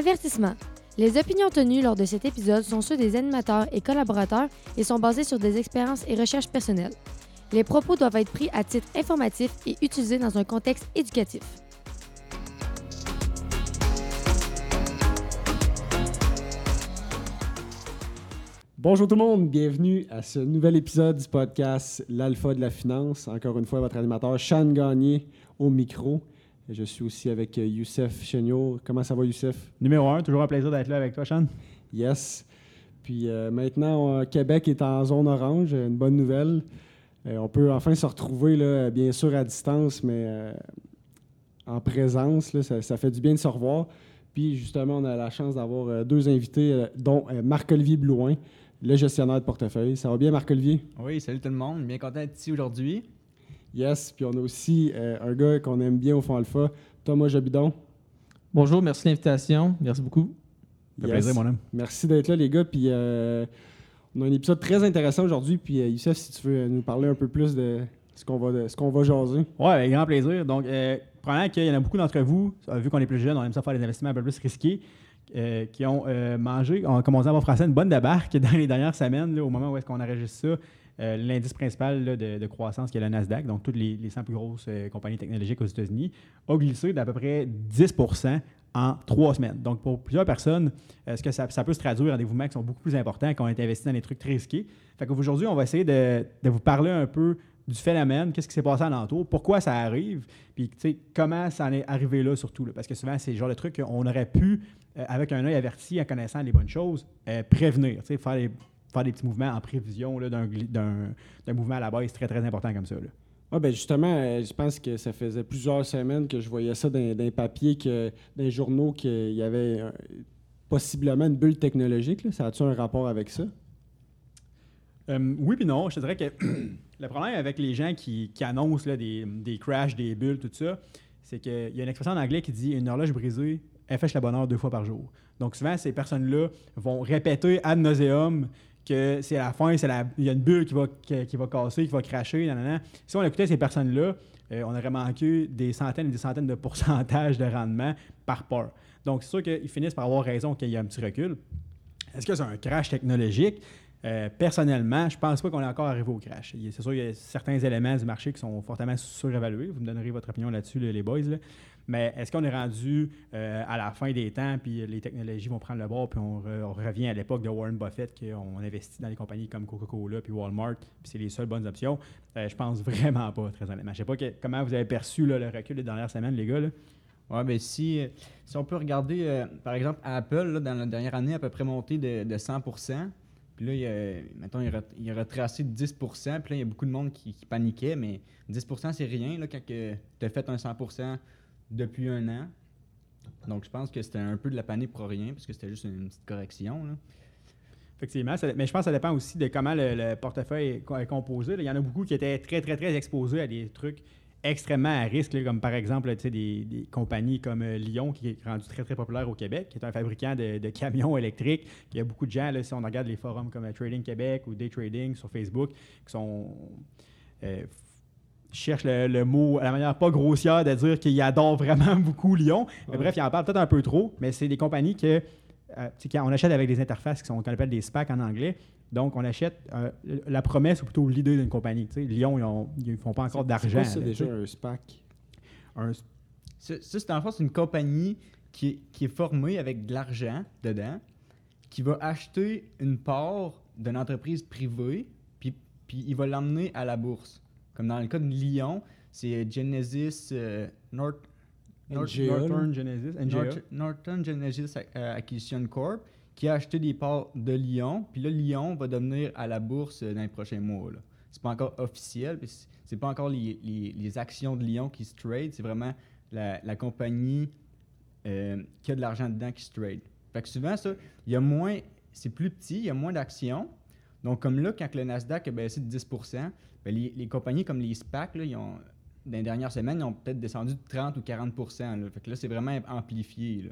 Avertissement. Les opinions tenues lors de cet épisode sont ceux des animateurs et collaborateurs et sont basées sur des expériences et recherches personnelles. Les propos doivent être pris à titre informatif et utilisés dans un contexte éducatif. Bonjour tout le monde, bienvenue à ce nouvel épisode du podcast L'Alpha de la Finance. Encore une fois, votre animateur Sean Gagné au micro. Je suis aussi avec euh, Youssef Chenio. Comment ça va, Youssef? Numéro un, toujours un plaisir d'être là avec toi, Sean. Yes. Puis euh, maintenant, euh, Québec est en zone orange. Une bonne nouvelle. Euh, on peut enfin se retrouver, là, bien sûr, à distance, mais euh, en présence. là, ça, ça fait du bien de se revoir. Puis justement, on a la chance d'avoir euh, deux invités, euh, dont euh, Marc-Olivier Blouin, le gestionnaire de portefeuille. Ça va bien, Marc-Olivier? Oui, salut tout le monde. Bien content d'être ici aujourd'hui. Yes. Puis on a aussi euh, un gars qu'on aime bien au fond alpha, Thomas Jobidon. Bonjour, merci de l'invitation. Merci beaucoup. Ça fait Yes. plaisir, mon homme. Merci d'être là, les gars. Puis euh, on a un épisode très intéressant aujourd'hui. Puis euh, Youssef, si tu veux nous parler un peu plus de ce qu'on va, de ce qu'on va jaser. Ouais, avec grand plaisir. Donc, euh, probablement qu'il y en a beaucoup d'entre vous, vu qu'on est plus jeunes, on aime ça faire des investissements un peu plus risqués, euh, qui ont euh, mangé, on commencé à avoir français, une bonne débarque dans les dernières semaines, là, au moment où est-ce qu'on enregistre ça. Euh, L'indice principal de, croissance, qui est le Nasdaq, donc toutes les, les 100 plus grosses euh, compagnies technologiques aux États-Unis, a glissé d'à peu près 10% en trois semaines. Donc, pour plusieurs personnes, est-ce que ça, peut se traduire en des mouvements qui sont beaucoup plus importants, qui ont été investis dans des trucs très risqués? Fait qu'aujourd'hui, on va essayer de, vous parler un peu du phénomène, qu'est-ce qui s'est passé alentour, pourquoi ça arrive, puis comment ça en est arrivé là surtout. parce que souvent, c'est le genre de truc qu'on aurait pu, euh, avec un œil averti, en connaissant les bonnes choses, euh, prévenir, faire des, faire des petits mouvements en prévision d'un, mouvement à la base très, très important comme ça. là. Ah ben justement, euh, je pense que ça faisait plusieurs semaines que je voyais ça dans, dans les papiers, que, dans les journaux, qu'il y avait euh, possiblement une bulle technologique. là. Ça a-tu un rapport avec ça? Euh, oui puis non. Je te dirais que le problème avec les gens qui, qui annoncent là, des, des crashs, des bulles, tout ça, c'est qu'il y a une expression en anglais qui dit une horloge brisée, elle fêche la bonne heure deux fois par jour. Donc souvent, ces personnes-là vont répéter ad nauseum que c'est la fin, il y a une bulle qui va, qui, va casser, qui va cracher. Si on écoutait ces personnes-là, euh, on aurait manqué des centaines et des centaines de pourcentages de rendement par peur. Donc c'est sûr qu'ils finissent par avoir raison qu'il y a un petit recul. Est-ce que c'est un crash technologique? Euh, personnellement, je pense pas qu'on est encore arrivé au crash. Il C'est sûr qu'il y a certains éléments du marché qui sont fortement surévalués. Vous me donnerez votre opinion là-dessus, les boys. Mais est-ce qu'on est rendu euh, à la fin des temps, puis les technologies vont prendre le bord, puis on, re- on revient à l'époque de Warren Buffett, qu'on investit dans des compagnies comme Coca-Cola, puis Walmart, puis c'est les seules bonnes options? Euh, je pense vraiment pas, très honnêtement. Je sais pas comment vous avez perçu le recul des dernières semaines, les gars. là. Ouais, ben si, si on peut regarder, par exemple, Apple, dans la dernière année, à peu près monté de, de 100 Puis là, il a, il a, retracé de 10 Puis là, il y a beaucoup de monde qui, paniquait, mais 10% c'est rien là, quand tu as fait un 100% depuis un an. Donc, je pense que c'était un peu de la panique pour rien, parce que c'était juste une petite correction. Là. Effectivement, mais je pense que ça dépend aussi de comment le, le portefeuille est, co- est composé. Il y en a beaucoup qui étaient très, très, très exposés à des trucs extrêmement à risque, là, comme par exemple là, des, des compagnies comme euh, Lyon, qui est rendu très, très populaire au Québec, qui est un fabricant de, de camions électriques. Il y a beaucoup de gens, là, si on regarde les forums comme euh, Trading Québec ou Day Trading sur Facebook, qui sont... euh, cherchent le, le mot à la manière pas grossière de dire qu'ils adorent vraiment beaucoup Lyon. Mais Ouais. bref, ils en parlent peut-être un peu trop, mais c'est des compagnies que euh, on achète avec des interfaces qui sont qu'on appelle des SPAC en anglais. Donc, on achète euh, la promesse ou plutôt l'idée d'une compagnie. Lyon, ils, ils font pas encore C'est d'argent. là, déjà un SPAC? Un- Ça, c'est en fait c'est une compagnie qui est, qui est formée avec de l'argent dedans, qui va acheter une part d'une entreprise privée, puis, puis il va l'emmener à la bourse. Comme dans le cas de Lyon, c'est Genesis euh, North, North- NGA, là. Northern Genesis, NGA. North- Northern Genesis euh, Acquisition Corp, qui a acheté des parts de Lyon, puis là, Lyon va devenir à la bourse dans les prochains mois. là. C'est pas encore officiel, c'est- c'est pas encore les, les- actions de Lyon qui se trade, c'est vraiment la, la compagnie euh, qui a de l'argent dedans qui se trade. Fait que souvent, ça, il y a moins, c'est plus petit, il y a moins d'actions. Donc, comme là, quand le Nasdaq a baissé de 10 ben, les, les compagnies comme les SPAC, là, ils ont, dans les dernières semaines, ils ont peut-être descendu de 30 ou 40 là. Fait que là, c'est vraiment amplifié.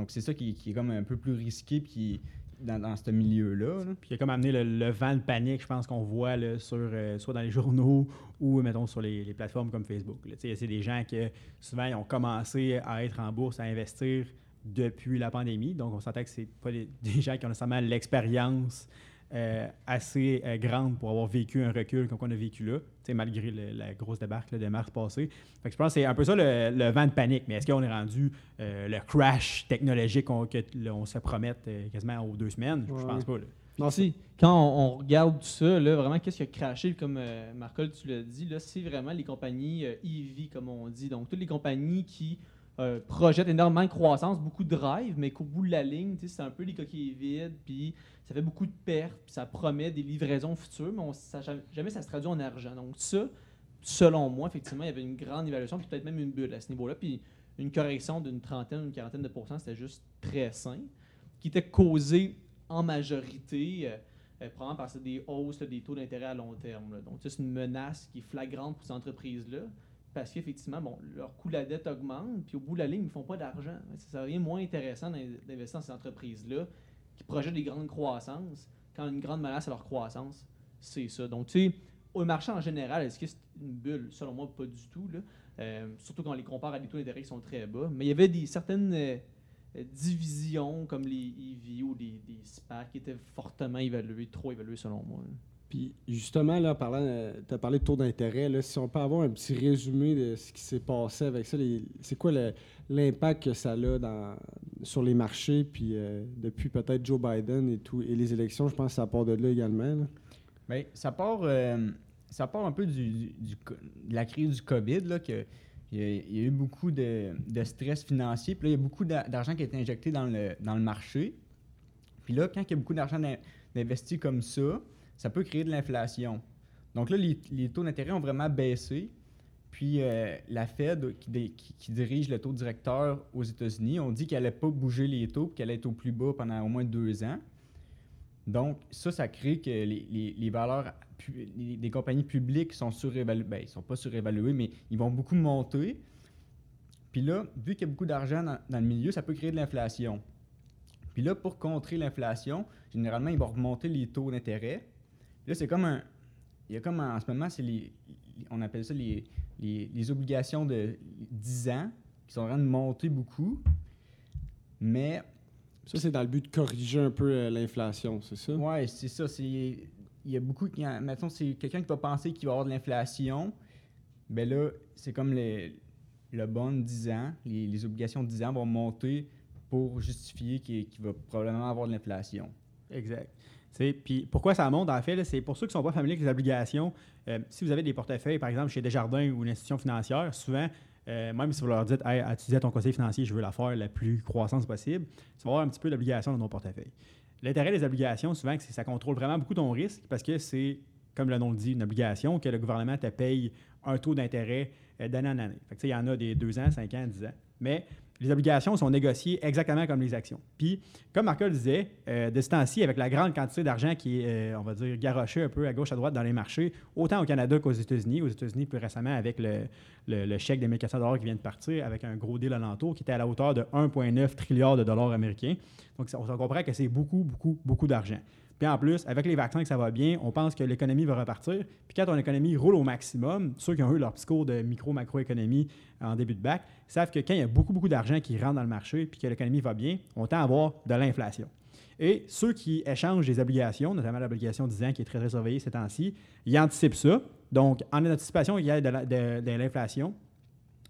Donc, c'est ça qui, est comme un peu plus risqué puis dans, ce milieu-là. là. Puis il a comme amené le, vent de panique, je pense, qu'on voit là, euh, soit dans les journaux ou, mettons, sur les, plateformes comme Facebook. C'est des gens qui, souvent, ils ont commencé à être en bourse, à investir depuis la pandémie. Donc, on s'entend que c'est pas des gens qui ont nécessairement l'expérience euh, assez euh, grande pour avoir vécu un recul comme on a vécu là, tu sais, malgré le- la grosse débarque là, de mars passé. Fait que je pense que c'est un peu ça le, le vent de panique. Mais est-ce qu'on est rendu euh, le crash technologique qu'on que là, on se promette euh, quasiment aux deux semaines? Je Ouais. pense pas. là. Non, Si, quand on, on regarde tout ça, là, vraiment, qu'est-ce qui a craché, comme euh, Marcol, tu l'as dit, là, c'est vraiment les compagnies euh, EV, comme on dit. Donc, toutes les compagnies qui euh, projettent énormément de croissance, beaucoup de drive, mais qu'au bout de la ligne, c'est un peu les coquilles vides, puis ça fait beaucoup de pertes, puis ça promet des livraisons futures, mais ça, jamais, ça se traduit en argent. Donc, ça, selon moi, effectivement, il y avait une grande évaluation, puis peut-être même une bulle à ce niveau-là, puis une correction d'une trentaine, une quarantaine de pourcents, c'était juste très sain, qui était causé en majorité, euh, euh, probablement c'est des hausses des taux d'intérêt à long terme. Donc, c'est une menace qui est flagrante pour ces entreprises-là, parce qu'effectivement, bon, leur coût de la dette augmente, puis au bout de la ligne, ils ne font pas d'argent. Ça serait moins intéressant d'in- d'investir dans ces entreprises-là qui projettent des grandes croissances, quand une grande menace à leur croissance, c'est ça. Donc, tu sais, au marché en général, est-ce que c'est une bulle? Selon moi, pas du tout. Là. Euh, surtout quand on les compare à des taux d'intérêt qui sont très bas. Mais il y avait des, certaines euh, euh, divisions comme les EV ou des, des SPAC qui étaient fortement évaluées, trop évaluées selon moi. Puis justement, là, tu as parlé de taux d'intérêt. Si on peut avoir un petit résumé de ce qui s'est passé avec ça, c'est quoi l'impact que ça a sur les marchés, puis euh, depuis peut-être Joe Biden et tout, et les élections, je pense que ça part de là également. part, euh, ça part un peu de la crise du COVID, là, il y, a, eu beaucoup de, stress financier. Puis là, il y a beaucoup d'a- d'argent qui a été injecté dans le, marché. Puis là, quand il y a beaucoup d'argent d'investi comme ça, ça peut créer de l'inflation. Donc là, les, taux d'intérêt ont vraiment baissé. Puis euh, la Fed, qui, dirige le taux directeur aux États-Unis, ont dit qu'elle n'allait pas bouger les taux, qu'elle allait être au plus bas pendant au moins deux ans. Donc, ça, ça crée que les, valeurs des compagnies publiques sont surévaluées. Ben, ils sont pas surévaluées, mais ils vont beaucoup monter. Puis là, vu qu'il y a beaucoup d'argent dans, dans le milieu, ça peut créer de l'inflation. Puis là, pour contrer l'inflation, généralement, ils vont remonter les taux d'intérêt. Là, c'est comme un. Il y a comme un- en ce moment, c'est les. On appelle ça les, les, les obligations de 10 ans qui sont en train de monter beaucoup. Mais Ça, c'est dans le but de corriger un peu euh, l'inflation, c'est ça? Ouais, c'est ça. c'est- Il y a beaucoup qui. Mettons, c'est quelqu'un qui va penser qu'il va y avoir de l'inflation. Ben là, c'est comme le, le bond 10 ans. Les, les obligations de 10 ans vont monter pour justifier qu'il qu'il va probablement avoir de l'inflation. Exact. Puis pourquoi ça monte, en fait, c'est pour ceux qui ne sont pas familiers avec les obligations. euh, si vous avez des portefeuilles, par exemple, chez Desjardins ou une institution financière, souvent, euh, même si vous leur dites, hey, tu dis à ton conseiller financier, je veux la faire la plus croissance possible, tu vas avoir un petit peu d'obligations dans ton portefeuille. L'intérêt des obligations, souvent, c'est que ça contrôle vraiment beaucoup ton risque parce que c'est, comme le nom le dit, une obligation que le gouvernement te paye un taux d'intérêt euh, d'année en année. Il y en a des 2 ans, 5 ans, 10 ans. Mais les obligations sont négociées exactement comme les actions. Puis, comme Marco le disait, euh, de ce temps-ci, avec la grande quantité d'argent qui est, euh, on va dire, garoché un peu à gauche, à droite dans les marchés, autant au Canada qu'aux États-Unis. Aux États-Unis, plus récemment, avec le, chèque de 1400 qui vient de partir, avec un gros deal alentour qui était à la hauteur de 1,9 trilliard de dollars américains. Donc, on comprend que c'est beaucoup, beaucoup, beaucoup d'argent. Puis en plus, avec les vaccins que ça va bien, on pense que l'économie va repartir. Puis quand ton économie roule au maximum, ceux qui ont eu leur petit cours de micro-macroéconomie en début de bac savent que quand il y a beaucoup, beaucoup d'argent qui rentre dans le marché puis que l'économie va bien, on tend à avoir de l'inflation. Et ceux qui échangent des obligations, notamment l'obligation 10 ans qui est très, très surveillée ces temps-ci, ils anticipent ça. Donc, en anticipation qu'il y de- de l'inflation,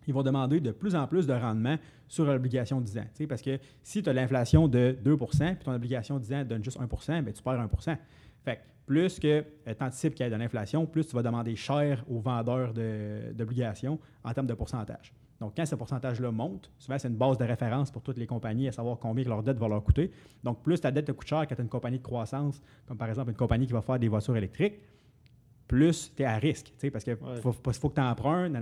ils vont demander de plus en plus de rendement sur l'obligation 10 ans. Parce que si tu as l'inflation de 2% puis ton obligation 10 ans donne juste 1 bien, tu perds 1% Fait que plus que tu anticipes qu'il y ait de l'inflation, plus tu vas demander cher aux vendeurs de- d'obligations en termes de pourcentage. Donc, quand ce pourcentage-là monte, souvent, c'est une base de référence pour toutes les compagnies à savoir combien que leur dette va leur coûter. Donc, plus ta dette te coûte cher quand tu as une compagnie de croissance, comme par exemple une compagnie qui va faire des voitures électriques, plus tu es à risque. Parce qu'il Ouais. faut, que tu empruntes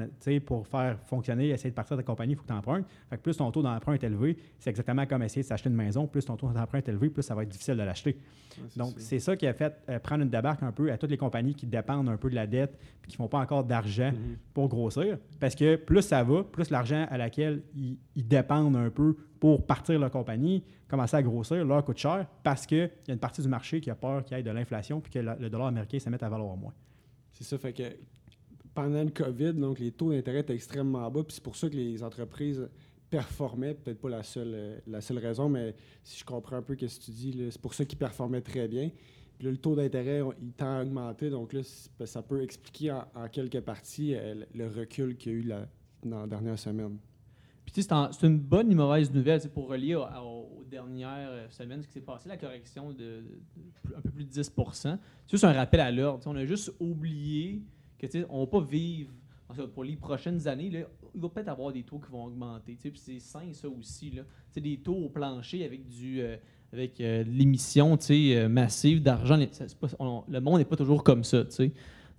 pour faire fonctionner, essayer de partir de ta compagnie, il faut que tu empruntes. Fait que plus ton taux d'emprunt est élevé, c'est exactement comme essayer de s'acheter une maison. Plus ton taux d'emprunt est élevé, plus ça va être difficile de l'acheter. Ouais, Donc, c'est ça qui a fait euh, prendre une débarque un peu à toutes les compagnies qui dépendent un peu de la dette et qui ne font pas encore d'argent Mhm. pour grossir. Parce que plus ça va, plus l'argent à laquelle ils, ils dépendent un peu pour partir leur compagnie commence à grossir, leur coûte cher parce qu'il y a une partie du marché qui a peur qu'il y ait de l'inflation puis que le dollar américain se mette à valoir moins. C'est ça, fait que pendant le COVID, donc les taux d'intérêt étaient extrêmement bas, puis c'est pour ça que les entreprises performaient, peut-être pas la seule, euh, la seule raison, mais si je comprends un peu ce que tu dis, c'est pour ça qu'ils performaient très bien. Puis là, le taux d'intérêt, il tend à augmenter, donc là, ça peut expliquer en, en quelques euh, le recul qu'il y a eu dans la dernière semaine. Puis c'est une bonne et mauvaise nouvelle pour relier au- au- aux dernières euh, semaines, ce qui s'est passé, la correction de, un peu plus de 10 C'est juste un rappel à l'ordre. On a juste oublié que on ne va pas vivre pour les prochaines années. Là, il va peut-être avoir des taux qui vont augmenter. Puis c'est sain, ça aussi. Là. Des taux au plancher avec du euh, avec euh, l'émission massive d'argent. Le monde n'est pas toujours comme ça.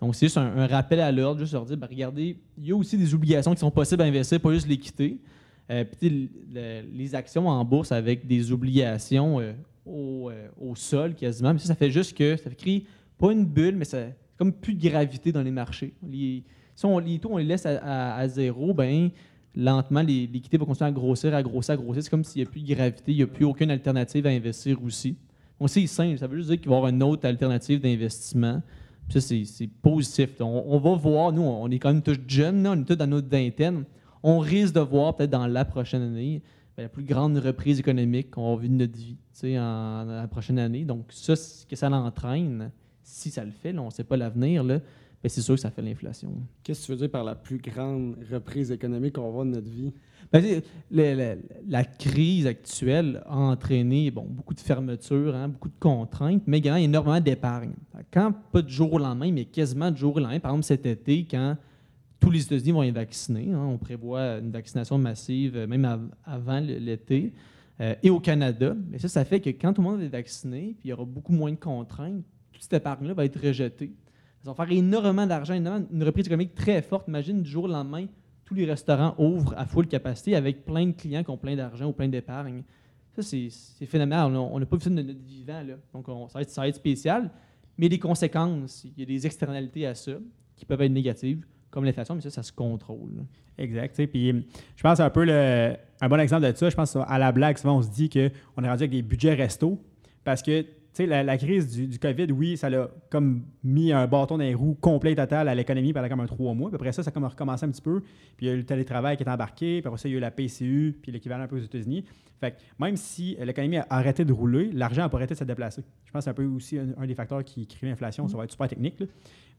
Donc, c'est juste un, un rappel à l'ordre, juste leur dire, ben, regardez, il y a aussi des obligations qui sont possibles à investir, pas juste. Euh, le- les actions en bourse avec des obligations euh, au, euh, au sol quasiment, mais ça, fait juste que ça créer pas une bulle, mais ça comme plus de gravité dans les marchés. Si on, les taux, on les laisse à, zéro, ben lentement, l'équité va continuer à grossir, à grossir, à grossir. C'est comme s'il n'y a plus de gravité, il n'y a plus aucune alternative à investir aussi. Donc, c'est simple. Ça veut juste dire qu'il va y avoir une autre alternative d'investissement. Ça, c'est- c'est positif. On, va voir, nous, on est quand même tous jeunes, on est tous dans notre vingtaine. On risque de voir peut-être dans la prochaine année ben, la plus grande reprise économique qu'on va vivre de notre vie en, la prochaine année. Donc, ça, ce que ça l'entraîne, si ça le fait, là, on ne sait pas l'avenir, là, ben, c'est sûr que ça fait l'inflation. Qu'est-ce que tu veux dire par la plus grande reprise économique qu'on va voir de notre vie? Ben, la crise actuelle a entraîné bon, beaucoup de fermetures, hein, beaucoup de contraintes, mais également énormément d'épargne. Quand, pas de jour au lendemain, mais quasiment de jour au lendemain, par exemple cet été, quand tous les États-Unis vont être vaccinés, hein, on prévoit une vaccination massive euh, même av- avant l'été, euh, et au Canada, mais ça, ça fait que quand tout le monde est vacciné, puis il y aura beaucoup moins de contraintes, toute cette épargne-là va être rejetée. Ça va faire énormément d'argent, une reprise économique très forte. Imagine du jour au lendemain, tous les restaurants ouvrent à full capacité avec plein de clients qui ont plein d'argent ou plein d'épargne. Ça, c'est phénoménal. On n'a pas vu ça de notre vivant. Là. Donc, on- ça, va être, ça va être spécial. Mais des conséquences, il y a des externalités à ça qui peuvent être négatives, comme l'inflation, mais ça, ça se contrôle. Exact. Puis je pense un peu un bon exemple de ça. Je pense à la blague, souvent on se dit qu'on est rendu avec des budgets resto parce que la, crise du, COVID, oui, ça l'a comme mis un bâton dans les roues complet et total à l'économie pendant comme un trois mois. Après ça, ça a comme recommencé un petit peu. Puis il y a eu le télétravail qui est embarqué. Puis après ça, il y a eu la PCU, puis l'équivalent un peu aux États-Unis. Fait que même si l'économie a arrêté de rouler, l'argent n'a pas arrêté de se déplacer. Je pense que c'est un peu aussi un, des facteurs qui crée l'inflation. Ça va être super technique.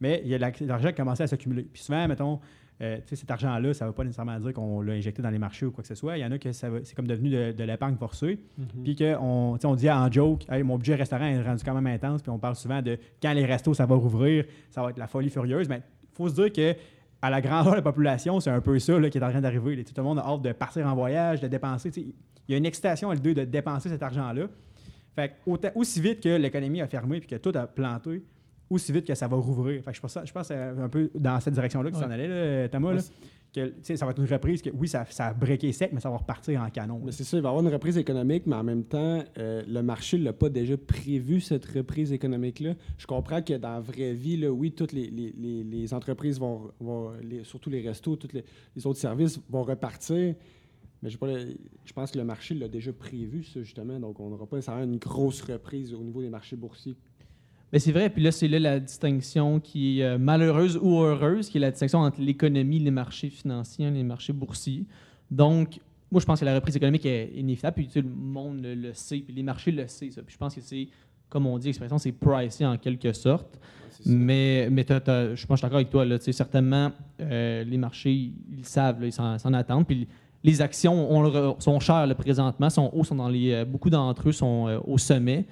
Mais il y a la- l'argent commencé à s'accumuler. Puis souvent, mettons, euh, cet argent-là, ça ne veut pas nécessairement dire qu'on l'a injecté dans les marchés ou quoi que ce soit. Il y en a que c'est comme devenu de, de l'épargne forcée. Puis qu'on on dit en joke, Hey, mon budget restaurant est rendu quand même intense. Puis on parle souvent de quand les restos, ça va rouvrir, ça va être la folie furieuse. Mais il faut se dire que à la grandeur de la population, c'est un peu ça là, qui est en train d'arriver. Tout le monde a hâte de partir en voyage, de dépenser. Il y a une excitation à l'idée de dépenser cet argent-là. Fait que autant- aussi vite que l'économie a fermé puis que tout a planté, aussi vite que ça va rouvrir. Fait que je pense, ça- je pense que c'est un peu dans cette direction-là que tu Ouais. en allais, là, Thomas. là. Que, ça va être une reprise que, oui, ça, ça a breaké sec, mais ça va repartir en canon. C'est ça, il va y avoir une reprise économique, mais en même temps, euh, le marché ne l'a pas déjà prévu, cette reprise économique-là. Je comprends que dans la vraie vie, là, oui, toutes les, les- les- les entreprises vont, vont- les- surtout les restos, tous les, autres services vont repartir. Mais j'ai pas le- je pense que le marché l'a déjà prévu, ça, justement. Donc, on n'aura pas nécessairement une grosse reprise au niveau des marchés boursiers. Ben, c'est vrai, puis là, c'est là la distinction qui est euh, malheureuse ou heureuse, qui est la distinction entre l'économie, les marchés financiers, les marchés boursiers. Donc, moi, je pense que la reprise économique est inévitable, puis tu sais, le monde le, le sait, puis les marchés le savent. Puis je pense que c'est, comme on dit, l'expression, c'est pricey en quelque sorte. Mais, mais t'as- t'as- je pense que je suis d'accord avec toi. Là, Tu sais, certainement, euh, les marchés, ils savent, là, ils s'en attendent. Puis les actions on sont chères là, présentement, sont hauts, sont dans les, euh, beaucoup d'entre eux sont euh, au sommet.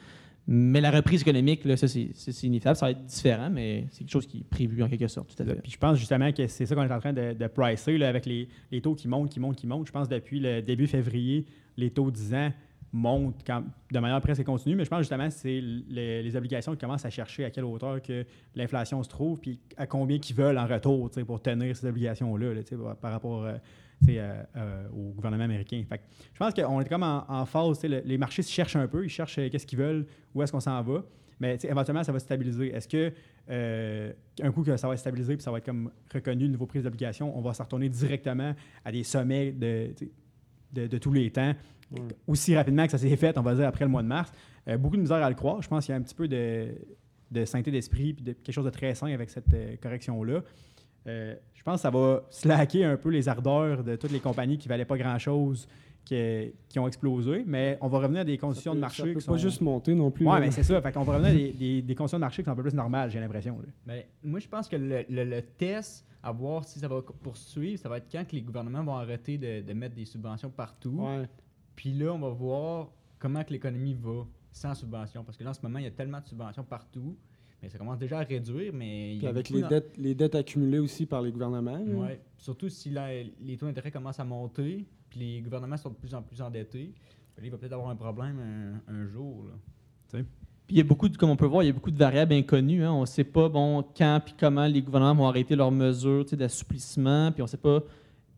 Mais la reprise économique, là, ça, c'est inévitable. Ça va être différent, mais c'est quelque chose qui est prévu en quelque sorte. Tout à fait. Puis je pense justement que c'est ça qu'on est en train de, de pricer là, avec les, les taux qui montent, qui montent, qui montent. Je pense depuis le début février, les taux 10 ans montent quand- de manière presque continue, mais je pense justement que c'est les, les obligations qui commencent à chercher à quelle hauteur que l'inflation se trouve, puis à combien qu'ils veulent en retour pour tenir ces obligations-là là, par- rapport euh, tu sais, euh, euh, au gouvernement américain. Fait que je pense qu'on est comme en, en phase, le- les marchés se cherchent un peu, ils cherchent euh, qu'est-ce qu'ils veulent, où est-ce qu'on s'en va. Mais éventuellement, ça va se stabiliser. Est-ce que euh, un coup que ça va être stabilisé puis ça va être comme reconnu une nouvelle prise d'obligation, on va se retourner directement à des sommets de, tous les temps, aussi rapidement que ça s'est fait, on va dire, après le mois de mars. Euh, beaucoup de misère à le croire. Je pense qu'il y a un petit peu de, de sainteté d'esprit puis de quelque chose de très sain avec cette correction-là. Euh, je pense que ça va slacker un peu les ardeurs de toutes les compagnies qui valaient pas grand-chose, qui, qui ont explosé. Mais on va revenir à des conditions de marché Ça peut qui pas sont... juste monter non plus. Ouais, là. mais c'est ça. Fait qu'on va revenir à des, des- des conditions de marché qui sont un peu plus normales, j'ai l'impression. Ben, moi, je pense que le, le- le test à voir si ça va poursuivre, ça va être quand que les gouvernements vont arrêter de, de mettre des subventions partout. Ouais. Puis là, on va voir comment que l'économie va sans subventions. Parce que là, en ce moment, il y a tellement de subventions partout. Mais ça commence déjà à réduire, mais... il y Puis a avec les dettes, les dettes accumulées aussi par les gouvernements. Ouais. Surtout si les taux d'intérêt commencent à monter, puis les gouvernements sont de plus en plus endettés. Là, il va peut-être avoir un problème un, un jour. Là. Puis il y a beaucoup, de, comme on peut voir, il y a beaucoup de variables inconnues. hein. On ne sait pas bon, quand puis comment les gouvernements vont arrêter leurs mesures d'assouplissement. Puis on ne sait pas.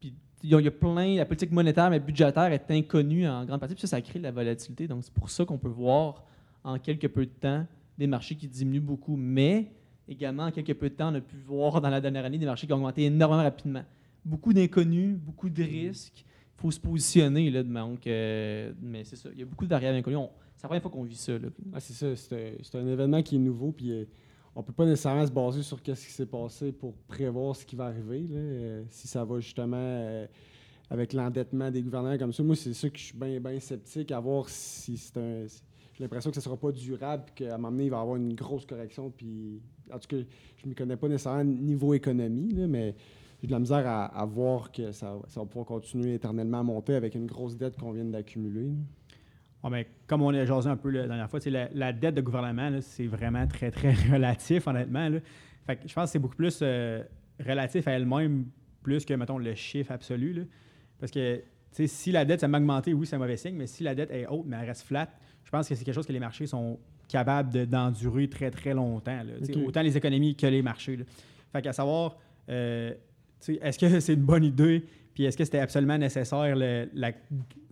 Puis il y a il y a plein. La politique monétaire mais budgétaire est inconnue en grande partie. Puis ça, ça crée de la volatilité. Donc c'est pour ça qu'on peut voir en quelques peu de temps des marchés qui diminuent beaucoup. Mais également, en quelques peu de temps, on a pu voir dans la dernière année des marchés qui ont augmenté énormément rapidement. Beaucoup d'inconnus, beaucoup de risques. Il faut se positionner. Là, donc, euh, mais c'est ça. Il y a beaucoup de variables inconnues. On- C'est la première fois qu'on vit ça. Ah, c'est ça, c'est un, événement qui est nouveau, puis euh, on peut pas nécessairement se baser sur ce qui s'est passé pour prévoir ce qui va arriver. là, euh, si ça va justement euh, avec l'endettement des gouvernements comme ça, moi, c'est ça que je suis bien bien sceptique à voir si c'est un. J'ai l'impression que ce sera pas durable, puis qu'à un moment donné, il va y avoir une grosse correction. Puis, en tout cas, je ne m'y connais pas nécessairement niveau économie, là, mais j'ai de la misère à, voir que ça, ça va pouvoir continuer éternellement à monter avec une grosse dette qu'on vient d'accumuler. mais comme on a jasé un peu la dernière fois, la, la dette de gouvernement, c'est vraiment très, très relatif, honnêtement. là. Fait que je pense que c'est beaucoup plus euh, relatif à elle-même, plus que, mettons, le chiffre absolu. là. Parce que, si la dette, ça m'a augmenté, oui, c'est un mauvais signe, mais si la dette est haute, mais elle reste flat, je pense que c'est quelque chose que les marchés sont capables de- d'endurer très, très longtemps. là. Autant les économies que les marchés. là. Fait qu'à savoir, euh, est-ce que c'est une bonne idée, puis est-ce que c'était absolument nécessaire le- la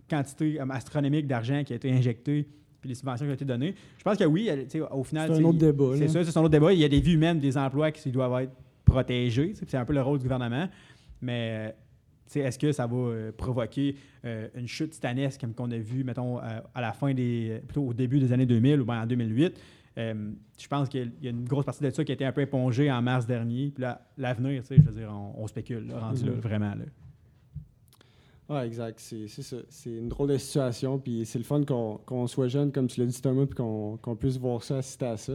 quantité euh, astronomique d'argent qui a été injectée, puis les subventions qui ont été données? Je pense que oui, au final. C'est un autre débat. c'est ça, c'est son autre débat. Il y a des vies humaines, des emplois qui doivent être protégés. C'est un peu le rôle du gouvernement. Mais euh, est-ce que ça va euh, provoquer euh, une chute titanesque comme qu'on a vu, mettons, euh, à la fin des. plutôt au début des années 2000 ou bien en 2008? Euh, je pense qu'il y a une grosse partie de ça qui a été un peu épongée en mars dernier. Puis l'avenir, je veux dire, on, on spécule, là, rendu là, Mhm. vraiment. Là. Ouais, exact. C'est c'est ça. C'est une drôle de situation. Puis c'est le fun qu'on qu'on soit jeune, comme tu l'as dit, Thomas, puis qu'on qu'on puisse voir ça, assister à ça.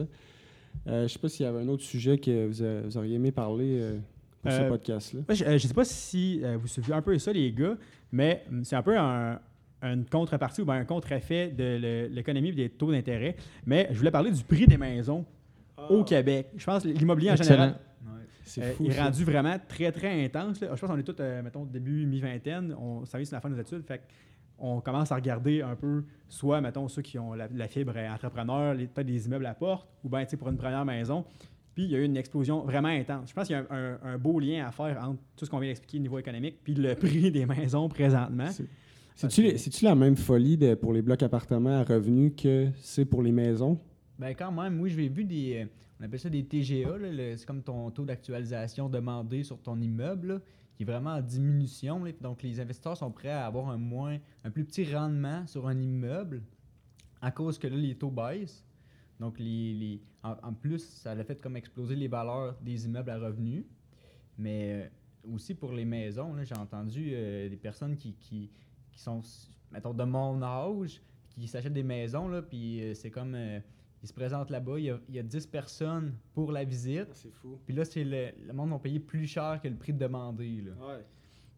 Euh, je sais pas s'il y avait un autre sujet que vous, a- vous auriez aimé parler euh, pour ce Euh, podcast-là. Je ne sais pas si euh, vous suivez un peu ça, les gars, mais hum, c'est un peu un- une contrepartie ou bien un contre-effet de l'économie et des taux d'intérêt. Mais je voulais parler du prix des maisons au Québec. Je pense que l'immobilier en général euh, fou. est ça. rendu vraiment très, très intense. là. Je pense qu'on est tous, euh, mettons, début, mi-vingtaine. On s'arrive sur la fin de nos études. Fait on commence à regarder un peu, soit, mettons, ceux qui ont la, la fibre euh, entrepreneur, les- peut-être des immeubles à porte, ou bien, tu sais, pour une première maison. Puis, il y a eu une explosion vraiment intense. Je pense qu'il y a un, un- un beau lien à faire entre tout ce qu'on vient d'expliquer au niveau économique, puis le prix des maisons présentement. C'est- C'est-tu la même folie de- pour les blocs appartements à revenus que c'est pour les maisons? Ben quand même, oui, j'ai vu des. euh, On appelle ça des TGA, c'est comme ton taux d'actualisation demandé sur ton immeuble, là, qui est vraiment en diminution. là. donc les investisseurs sont prêts à avoir un moins un plus petit rendement sur un immeuble à cause que là, les taux baissent. Donc les, les- en, en plus, ça a fait comme exploser les valeurs des immeubles à revenus. Mais euh, aussi pour les maisons, là, j'ai entendu euh, des personnes qui, qui, qui sont, mettons, de mon âge, qui s'achètent des maisons, là, puis euh, c'est comme, euh, ils se présentent là-bas, il y, a, il y a 10 personnes pour la visite, C'est fou. puis là, c'est le, le monde va payer plus cher que le prix demandé, là.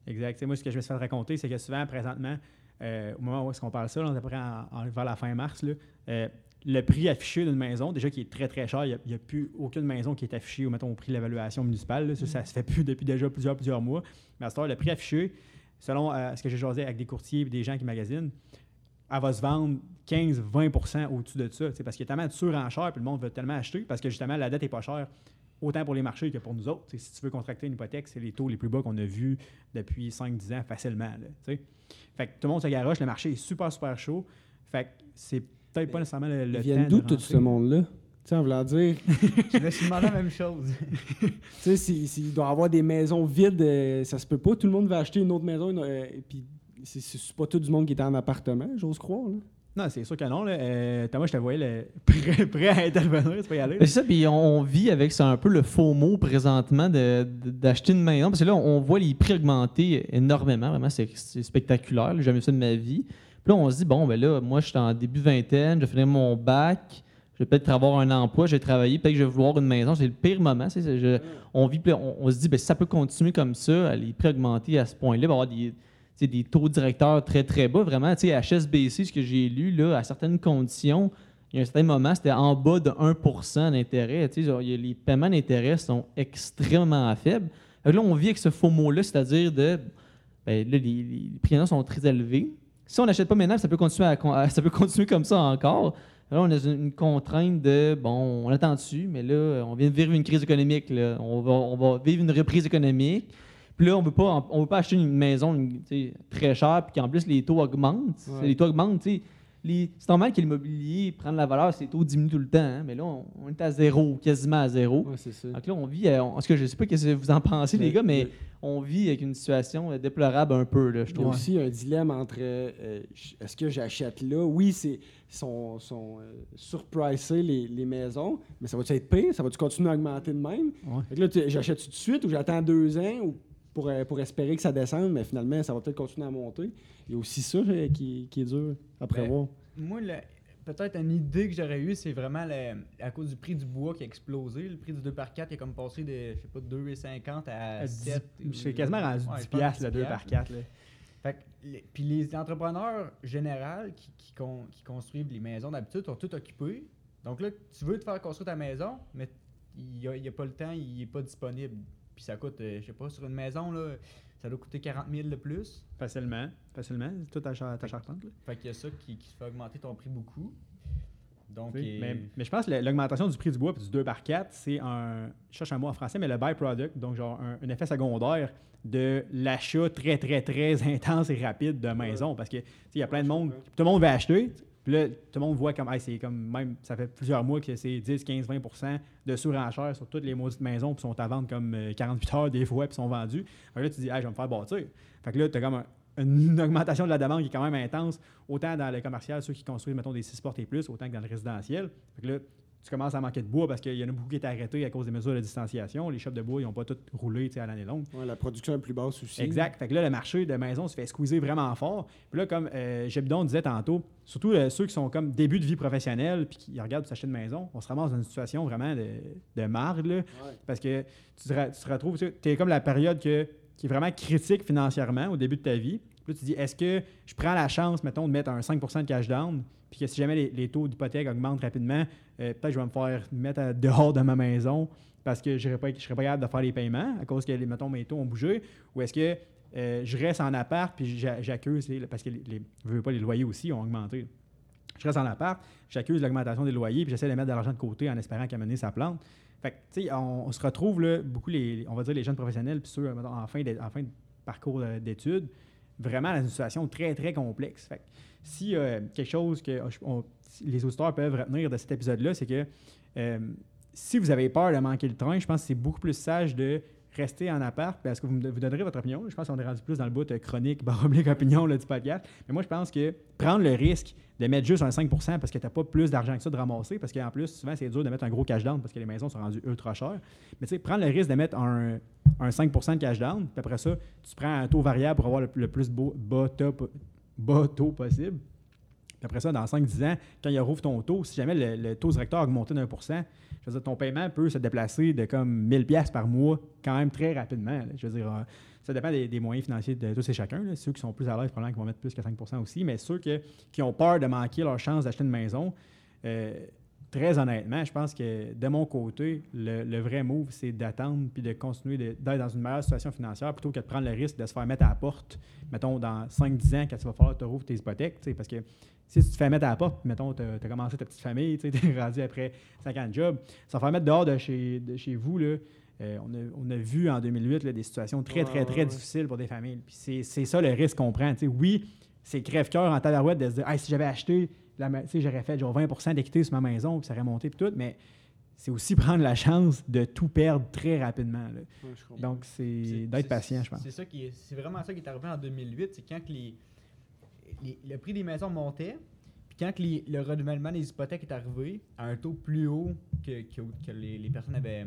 Exact. Tu sais, moi, ce que je me suis fait raconter, c'est que souvent, présentement, euh, au moment où est-ce qu'on parle ça, là, on est à peu près en- en- vers la fin mars, là, euh, le prix affiché d'une maison, déjà qui est très très cher, il n'y a, plus aucune maison qui est affichée au, mettons, au prix de l'évaluation municipale. là. Ça, ça se fait plus depuis déjà plusieurs, plusieurs mois. Mais à ce temps, le prix affiché, selon euh, ce que j'ai jasé avec des courtiers et des gens qui magasinent, elle va se vendre 15-20% au-dessus de ça. Parce qu'il y a tellement de surenchères, puis le monde veut tellement acheter, parce que justement, la dette n'est pas chère, autant pour les marchés que pour nous autres. Si tu veux contracter une hypothèque, c'est les taux les plus bas qu'on a vus depuis 5-10 ans facilement. là, fait que tout le monde se garoche, le marché est super, super chaud. Fait que c'est peut-être pas nécessairement le, le Ils temps viennent de d'où tout ce monde-là? Tu sais, en voulant dire, Je me suis demandé la même chose. tu sais, s'il s'il doit y avoir des maisons vides, euh, ça se peut pas. Tout le monde va acheter une autre maison, une- euh, et puis c'est- c'est pas tout du monde qui est en appartement, j'ose croire. là. Non, c'est sûr que non. Là. Euh, Thomas, je te voyais le- prêt, prêt à intervenir. Tu peux y aller. C'est ça, puis on, on vit avec ça un peu le faux mot présentement de- de- d'acheter une maison. Parce que là, on voit les prix augmenter énormément. Vraiment, c'est c'est spectaculaire. J'ai jamais vu ça de ma vie. Puis là, on se dit, bon, ben là, moi, je suis en début vingtaine, je finir mon bac, je vais peut-être avoir un emploi, je vais travailler, peut-être que je vais vouloir une maison. C'est le pire moment. c'est- on, vit, on, se dit, ben, ça peut continuer comme ça, les prix augmenter à ce point-là, il va y avoir des, des taux directeurs très, très bas. Vraiment, HSBC, ce que j'ai lu, là, à certaines conditions, il y a un certain moment, c'était en bas de 1% d'intérêt. Les paiements d'intérêt sont extrêmement faibles. Là, on vit avec ce faux mot-là, c'est-à-dire de. Ben, là, les- les prix sont très élevés. Si on n'achète pas maintenant, ça peut, continuer à ça peut continuer comme ça encore. Là, on a une, contrainte de. Bon, on attend dessus, mais là, on vient de vivre une crise économique. là. On, va, on va vivre une reprise économique. Puis là, on ne veut pas acheter une maison une- très chère, puis qu'en plus, les taux augmentent. Ouais. Les taux augmentent, tu sais. Les- C'est normal que l'immobilier prenne la valeur, ses taux diminuent tout le temps, hein, mais là, on, on est à zéro, quasiment à zéro. Ouais, c'est ça. Donc là, on vit, euh, en tout cas, je ne sais pas ce que vous en pensez, les gars, mais mais- on vit avec une situation euh, déplorable un peu, là, je Il y a trouve. aussi un dilemme entre euh, est-ce que j'achète là? Oui, c'est sont, sont euh, surpricés les, les maisons, mais ça va-tu être pire? Ça va-tu continuer à augmenter de même? Ouais. Fait que là, tu- j'achète tout de suite ou j'attends deux ans ou pour, euh, pour espérer que ça descende, mais finalement, ça va peut-être continuer à monter. Il y a aussi ça euh, qui, qui est dur à prévoir. Moi, peut-être une idée que j'aurais eue, c'est vraiment le- à cause du prix du bois qui a explosé. Le prix du 2 par 4 il a comme passé de, je sais pas, 2,50 à, À 10 7. Je suis quasiment rendu Ouais, 10 je pense piastres, le 2 10 par 4. Là. Fait que les- puis les entrepreneurs généraux qui, qui, con- qui construisent les maisons d'habitude sont tout occupés. Donc là, tu veux te faire construire ta maison, mais il n'y a, a pas le temps, il n'est pas disponible. Puis ça coûte, euh, je sais pas, sur une maison, là, ça doit coûter 40 000 de plus. Facilement. Facilement. Tout ta, ta charpente. là. Fait qu'il y a ça qui, qui fait augmenter ton prix beaucoup. Donc, Mais, mais je pense que la- l'augmentation du prix du bois et du 2 par 4, c'est un. Je cherche un mot en français, mais le byproduct, donc genre un, un effet secondaire de l'achat très, très, très intense et rapide de maisons. Parce que tu sais, il y a plein de monde. Tout le monde veut acheter. Puis là, tout le monde voit comme. c'est comme même. Ça fait plusieurs mois que c'est 10, 15, 20% de surenchère sur toutes les maudites maisons, puis sont à vendre comme euh, 48 heures des fois, puis sont vendues. Fait là, tu dis, je vais me faire bâtir. Fait que là, tu as comme un- une augmentation de la demande qui est quand même intense, autant dans le commercial, ceux qui construisent, mettons, des 6 portes et plus, autant que dans le résidentiel. Fait que là, tu commences à manquer de bois parce qu'il y en a beaucoup qui étaient arrêtés à cause des mesures de distanciation. Les shops de bois, ils n'ont pas tout roulé à l'année longue. Ouais, la production est plus basse aussi. Exact. Fait que là, le marché de maison se fait squeezer vraiment fort. Puis là, comme euh, Jebdon disait tantôt, surtout euh, ceux qui sont comme début de vie professionnelle puis qui regardent pour s'acheter une maison, on se ramasse dans une situation vraiment de, de marde, là. Ouais. Parce que tu te, tu te retrouves, tu es comme la période que- qui est vraiment critique financièrement au début de ta vie. Là, tu dis, est-ce que je prends la chance, mettons, de mettre un 5% de cash down, puis que si jamais les, taux d'hypothèque augmentent rapidement, euh, peut-être je vais me faire mettre à- dehors de ma maison parce que je ne serais pas capable de faire les paiements à cause que, mettons, mes taux ont bougé, ou est-ce que euh, je reste en appart puis j'a- j'accuse, parce que les, veux pas, les loyers aussi ont augmenté. Je reste en appart, j'accuse l'augmentation des loyers, puis j'essaie de mettre de l'argent de côté en espérant qu'à mener ça plante. Fait que, tu sais, on, se retrouve, là, beaucoup, les, on va dire, les jeunes professionnels, puis ceux mettons, en, fin de, en fin de parcours euh, d'études, vraiment dans une situation très, très complexe. Fait si euh, quelque chose que si les auditeurs peuvent retenir de cet épisode-là, c'est que euh, si vous avez peur de manquer le train, je pense que c'est beaucoup plus sage de rester en appart parce que vous me donnerez votre opinion. Je pense qu'on est rendu plus dans le bout de chronique, baroblique opinion là, du podcast. Mais moi, je pense que prendre le risque de mettre juste un 5% parce que tu n'as pas plus d'argent que ça de ramasser, parce qu'en plus, souvent, c'est dur de mettre un gros cash down parce que les maisons sont rendues ultra chères. Mais tu sais, prendre le risque de mettre un, un 5% de cash down, puis après ça, tu prends un taux variable pour avoir le, plus beau, bas, taux possible. Puis après ça, dans 5-10 ans, quand il rouvre ton taux, si jamais le, taux directeur a augmenté d'un pour cent, je veux dire, ton paiement peut se déplacer de comme 1000 pièces par mois quand même très rapidement. Je veux dire, euh, ça dépend des, moyens financiers de tous et chacun. Ceux qui sont plus à l'aise, probablement, qui vont mettre plus que 5% aussi, mais ceux qui ont peur de manquer leur chance d'acheter une maison, euh, très honnêtement, je pense que de mon côté, le, vrai move, c'est d'attendre puis de continuer d'être dans une meilleure situation financière plutôt que de prendre le risque de se faire mettre à la porte, mettons, dans 5-10 ans, quand tu vas falloir tu rouvres tes hypothèques. Parce que si tu te fais mettre à la porte, mettons, tu as, commencé ta petite famille, tu es rendu après 5 ans de job, ça va faire mettre dehors de chez, chez vous. Là, euh, on, a, on a vu en 2008 là, des situations très, très, très difficiles pour des familles. Puis c'est c'est ça le risque qu'on prend. tu sais. oui, c'est crève-cœur en tabarouette de se dire Hey, si j'avais acheté, j'aurais fait genre 20% d'équité sur ma maison, puis ça aurait monté, puis tout. Mais c'est aussi prendre la chance de tout perdre très rapidement. là. Je. Donc, c'est C'est- d'être c'est- patient, je pense. C'est ça qui est, c'est vraiment ça qui est arrivé en 2008, c'est quand que les, les- le prix des maisons montait, puis quand que les- le renouvellement des hypothèques est arrivé à un taux plus haut que, que, que les, les personnes avaient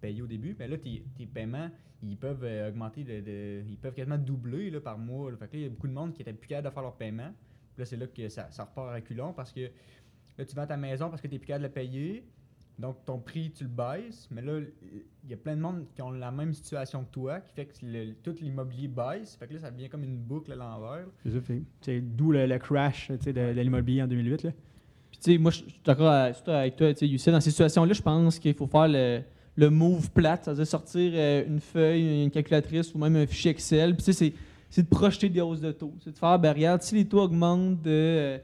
payé au début, ben là, tes, tes paiements, ils peuvent euh, augmenter, de, de- ils peuvent quasiment doubler là, par mois. là. Fait que là, il y a beaucoup de monde qui était plus capable de faire leurs paiements. Puis là, c'est là que ça, ça repart à reculons parce que là, tu vends ta maison parce que tu n'es plus capable de le payer. Donc, ton prix, tu le baisses. Mais là, il y a plein de monde qui ont la même situation que toi, qui fait que le- tout l'immobilier baisse. Fait que là, ça devient comme une boucle à l'envers. C'est d'où le, le crash de, de l'immobilier en 2008. Là. Puis, tu sais, moi, je suis d'accord surtout avec toi, tu sais, Youssef. Dans ces situations-là, je pense qu'il faut faire le, le move plate, c'est-à-dire sortir euh, une feuille, une calculatrice ou même un fichier Excel. Puis, tu sais, c'est- de projeter des hausses de taux. C'est de faire, ben, regarde, si les taux augmentent de euh,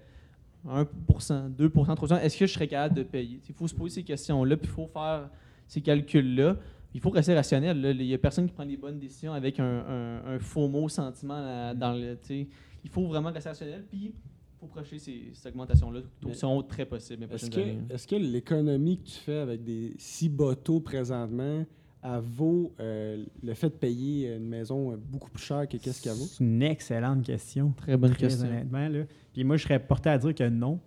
1%, 2%, 3%, est-ce que je serais capable de payer? Il faut se poser ces questions-là, puis il faut faire ces calculs-là. Il faut rester rationnel. Il n'y a personne qui prend des bonnes décisions avec un, faux mot sentiment dans le. Il faut vraiment rester rationnel, puis projeter ces, ces augmentations-là Mais- aussi hautes très possible les Est-ce que, l'économie que tu fais avec des si bas taux présentement, elle vaut euh, le fait de payer une maison euh, beaucoup plus cher que qu'est-ce qu'elle vaut? C'est une excellente question. Très bonne Très question. honnêtement. Là. Puis moi, je serais porté à dire que non.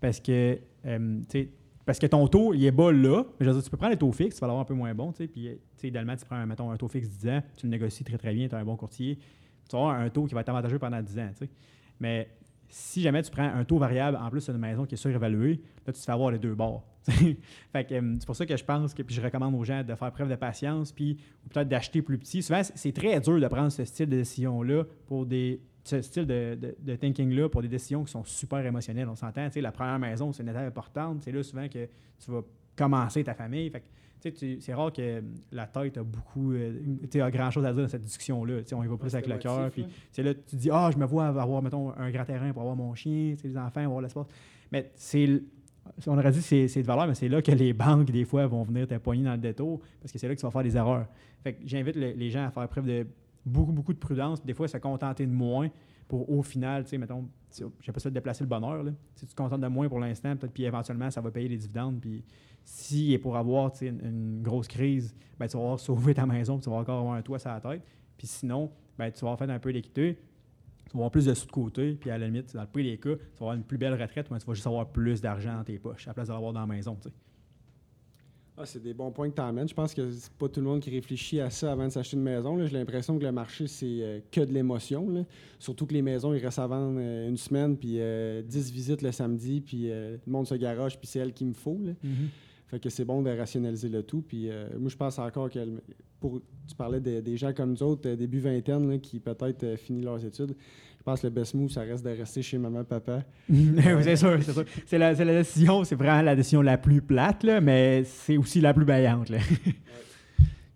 Parce que, euh, tu sais, parce que ton taux, il est bas là. Mais je veux dire, tu peux prendre les taux fixes, tu vas l'avoir un peu moins bon. tu sais, Puis, euh, tu sais, idéalement, tu prends, mettons, un taux fixe 10 ans, tu le négocies très, très bien, tu as un bon courtier. Tu vas avoir un taux qui va être avantageux pendant 10 ans. tu sais. Mais si jamais tu prends un taux variable en plus d'une maison qui est surévaluée, là, tu te fais avoir les deux bords. euh, c'est pour ça que je pense que puis je recommande aux gens de faire preuve de patience, puis ou peut-être d'acheter plus petit. Souvent, c'est- très dur de prendre ce style de décision-là pour des. ce style de, thinking-là pour des décisions qui sont super émotionnelles. On s'entend, la première maison, c'est une étape importante. C'est là souvent que tu vas commencer ta famille. Tu c'est rare que la tête a beaucoup, euh, tu a grand-chose à dire dans cette discussion-là. On y va plus avec le cœur. Puis c'est là que tu dis, ah, je me vois avoir, mettons, un grand terrain pour avoir mon chien, les enfants, avoir l'espace. Mais c'est. On aurait dit que c'est c'est de valeur, mais c'est là que les banques, des fois, vont venir te poigner dans le détour parce que c'est là que tu vas faire des erreurs. Fait que j'invite le- les gens à faire preuve de beaucoup, beaucoup de prudence, des fois, se contenter de moins pour, au final, tu sais, mettons, j'appelle ça de déplacer le bonheur. Là. Si tu te contentes de moins pour l'instant, peut-être, puis éventuellement, ça va payer les dividendes. Puis s'il est pour avoir une, une grosse crise, ben, tu vas avoir sauvé ta maison, puis tu vas encore avoir un toit sur la tête. Puis sinon, ben, tu vas avoir fait un peu d'équité, tu vas avoir plus de sous de côté, puis à la limite, dans le pire des cas, tu vas avoir une plus belle retraite, mais tu vas juste avoir plus d'argent dans tes poches, à la place de l'avoir dans la maison. Ah, c'est des bons points que tu amènes. Je pense que c'est pas tout le monde qui réfléchit à ça avant de s'acheter une maison. J'ai l'impression que le marché, c'est euh, que de l'émotion. Surtout que les maisons, ils restent à vendre euh, une semaine, puis euh, 10 visites le samedi, puis euh, le monde se garage, puis c'est elle qu'il me faut. là. Fait que c'est bon de rationaliser le tout. Puis moi, je pense encore que pour, tu parlais de- des gens comme nous autres, euh, début vingtaine, là, qui peut-être euh, finissent leurs études. Je pense que le best move, ça reste de rester chez maman, papa. c'est sûr, c'est sûr. C'est la, décision, c'est vraiment la décision la plus plate, là, mais c'est aussi la plus. Là.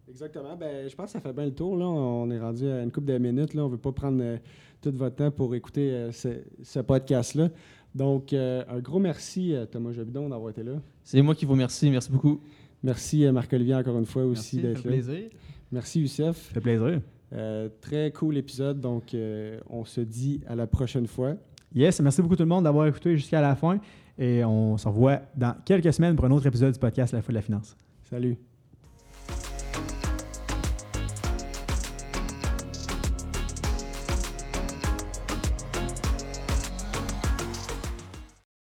Exactement. Ben, je pense que ça fait bien le tour. Là. On est rendu à une couple de minutes. Là. On ne veut pas prendre euh, tout votre temps pour écouter euh, ce, ce podcast-là. Donc, euh, un gros merci, Thomas Jobidon, d'avoir été là. C'est moi qui vous remercie. Merci beaucoup. Merci, euh, Marc-Olivier, encore une fois aussi Merci, ça d'être fait là. plaisir. Merci, Youssef. Ça fait plaisir. Euh, très cool épisode. Donc, euh, on se dit à la prochaine fois. Yes, merci beaucoup tout le monde d'avoir écouté jusqu'à la fin. Et on se revoit dans quelques semaines pour un autre épisode du podcast La Foule de la Finance. Salut.